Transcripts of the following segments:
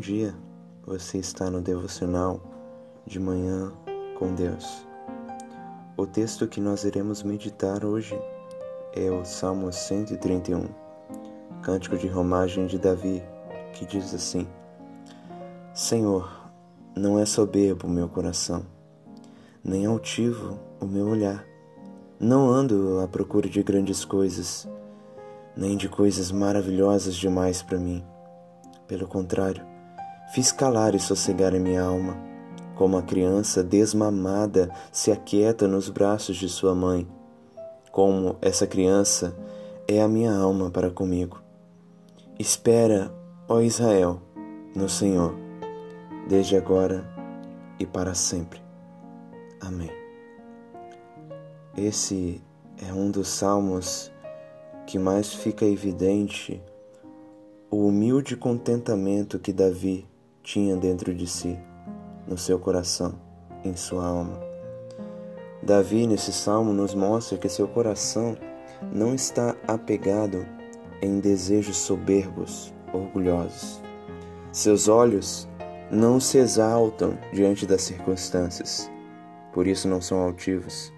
dia, você está no devocional de manhã com Deus. O texto que nós iremos meditar hoje é o Salmo 131, cântico de romagem de Davi, que diz assim: Senhor, não é soberbo o meu coração, nem altivo o meu olhar. Não ando à procura de grandes coisas, nem de coisas maravilhosas demais para mim. Pelo contrário, fiz calar e sossegar a minha alma, como a criança desmamada se aquieta nos braços de sua mãe. Como essa criança é a minha alma para comigo. Espera, ó Israel, no Senhor, desde agora e para sempre. Amém. Esse é um dos salmos que mais fica evidente o humilde contentamento que Davi tinha dentro de si, no seu coração, em sua alma. Davi, nesse salmo, nos mostra que seu coração não está apegado em desejos soberbos, orgulhosos. Seus olhos não se exaltam diante das circunstâncias, por isso não são altivos.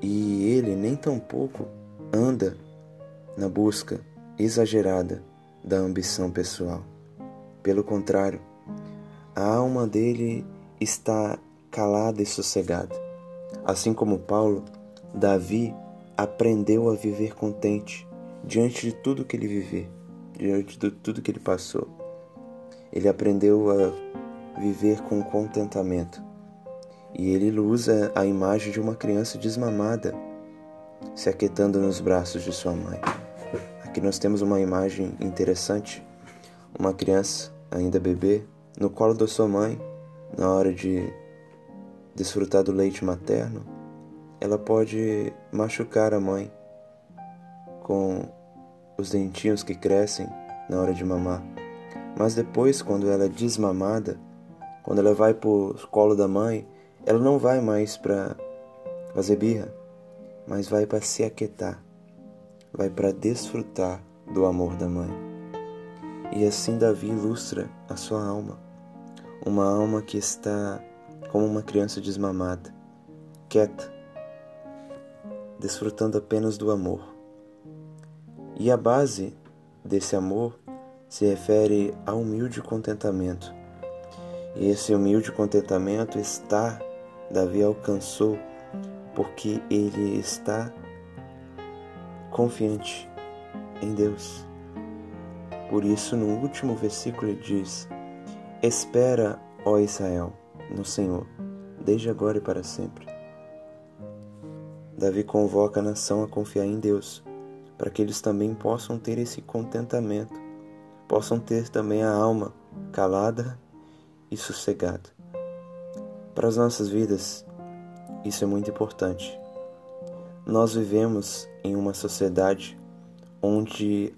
E ele nem tampouco anda na busca exagerada da ambição pessoal. Pelo contrário, a alma dele está calada e sossegada. Assim como Paulo, Davi aprendeu a viver contente diante de tudo que ele viveu, diante de tudo que ele passou. Ele aprendeu a viver com contentamento. E ele usa a imagem de uma criança desmamada, se aquietando nos braços de sua mãe. Aqui nós temos uma imagem interessante, uma criança ainda bebê no colo da sua mãe, na hora de desfrutar do leite materno, ela pode machucar a mãe com os dentinhos que crescem na hora de mamar. Mas depois, quando ela é desmamada, quando ela vai para o colo da mãe, ela não vai mais para fazer birra, mas vai para se aquietar vai para desfrutar do amor da mãe. E assim Davi ilustra a sua alma, uma alma que está como uma criança desmamada, quieta, desfrutando apenas do amor. E a base desse amor se refere ao humilde contentamento. E esse humilde contentamento está, Davi alcançou, porque ele está confiante em Deus. Por isso, no último versículo, ele diz: Espera, ó Israel, no Senhor, desde agora e para sempre. Davi convoca a nação a confiar em Deus, para que eles também possam ter esse contentamento, possam ter também a alma calada e sossegada. Para as nossas vidas, isso é muito importante. Nós vivemos em uma sociedade onde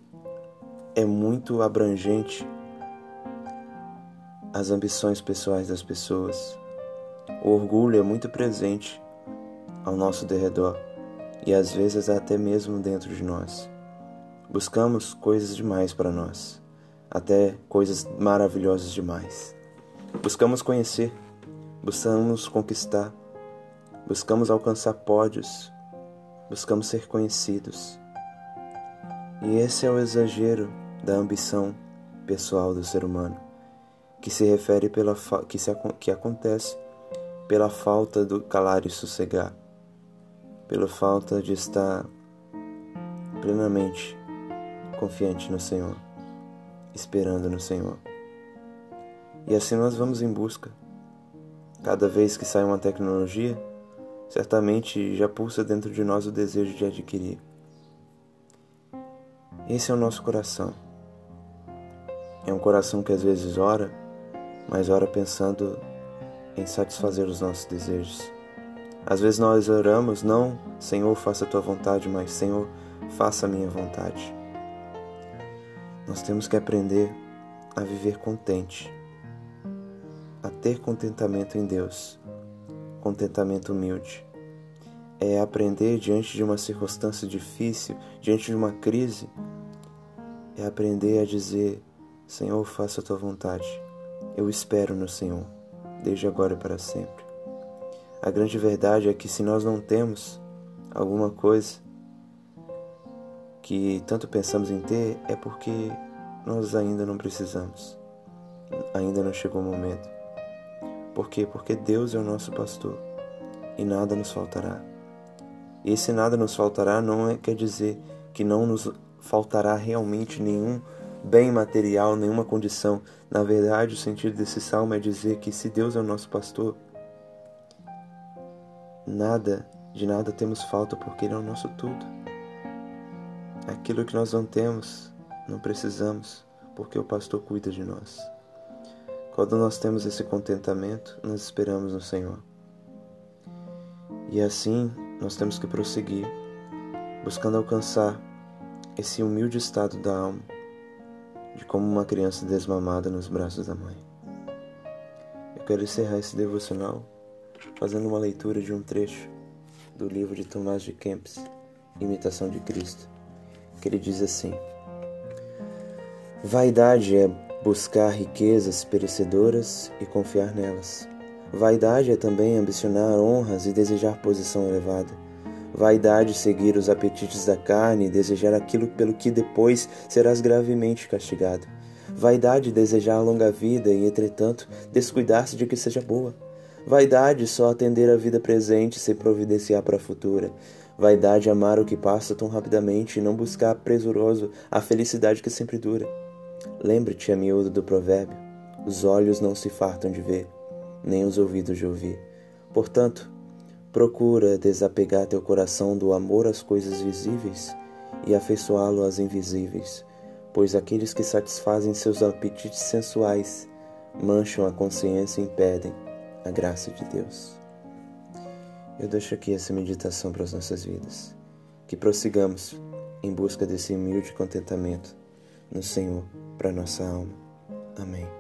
é muito abrangente as ambições pessoais das pessoas. O orgulho é muito presente ao nosso derredor e às vezes até mesmo dentro de nós. Buscamos coisas demais para nós, até coisas maravilhosas demais. Buscamos conhecer, buscamos conquistar, buscamos alcançar pódios, buscamos ser conhecidos. E esse é o exagero da ambição pessoal do ser humano, que se refere pela que, se, que acontece pela falta do calar e sossegar, pela falta de estar plenamente confiante no Senhor, esperando no Senhor. E assim nós vamos em busca. Cada vez que sai uma tecnologia, certamente já pulsa dentro de nós o desejo de adquirir. Esse é o nosso coração. É um coração que às vezes ora, mas ora pensando em satisfazer os nossos desejos. Às vezes nós oramos, não, Senhor, faça a tua vontade, mas Senhor, faça a minha vontade. Nós temos que aprender a viver contente, a ter contentamento em Deus contentamento humilde. É aprender diante de uma circunstância difícil, diante de uma crise, é aprender a dizer: Senhor, faça a tua vontade. Eu espero no Senhor, desde agora e para sempre. A grande verdade é que se nós não temos alguma coisa que tanto pensamos em ter, é porque nós ainda não precisamos. Ainda não chegou o momento. Por quê? Porque Deus é o nosso pastor e nada nos faltará. E esse nada nos faltará não é, quer dizer que não nos faltará realmente nenhum bem material, nenhuma condição. Na verdade, o sentido desse salmo é dizer que se Deus é o nosso pastor, nada, de nada temos falta porque Ele é o nosso tudo. Aquilo que nós não temos, não precisamos, porque o pastor cuida de nós. Quando nós temos esse contentamento, nós esperamos no Senhor. E assim nós temos que prosseguir, buscando alcançar esse humilde estado da alma, de como uma criança desmamada nos braços da mãe. Eu quero encerrar esse devocional fazendo uma leitura de um trecho do livro de Tomás de Kempis, Imitação de Cristo, que ele diz assim: Vaidade é buscar riquezas perecedoras e confiar nelas. Vaidade é também ambicionar honras e desejar posição elevada. Vaidade seguir os apetites da carne e desejar aquilo pelo que depois serás gravemente castigado. Vaidade desejar a longa vida e, entretanto, descuidar-se de que seja boa. Vaidade só atender a vida presente sem providenciar para a futura. Vaidade amar o que passa tão rapidamente e não buscar presuroso a felicidade que sempre dura. Lembre-te, a miúdo, do provérbio: os olhos não se fartam de ver, nem os ouvidos de ouvir. Portanto, procura desapegar teu coração do amor às coisas visíveis e afeiçoá-lo às invisíveis, pois aqueles que satisfazem seus apetites sensuais mancham a consciência e impedem a graça de Deus. Eu deixo aqui essa meditação para as nossas vidas. Que prossigamos em busca desse humilde contentamento no Senhor para nossa alma. Amém.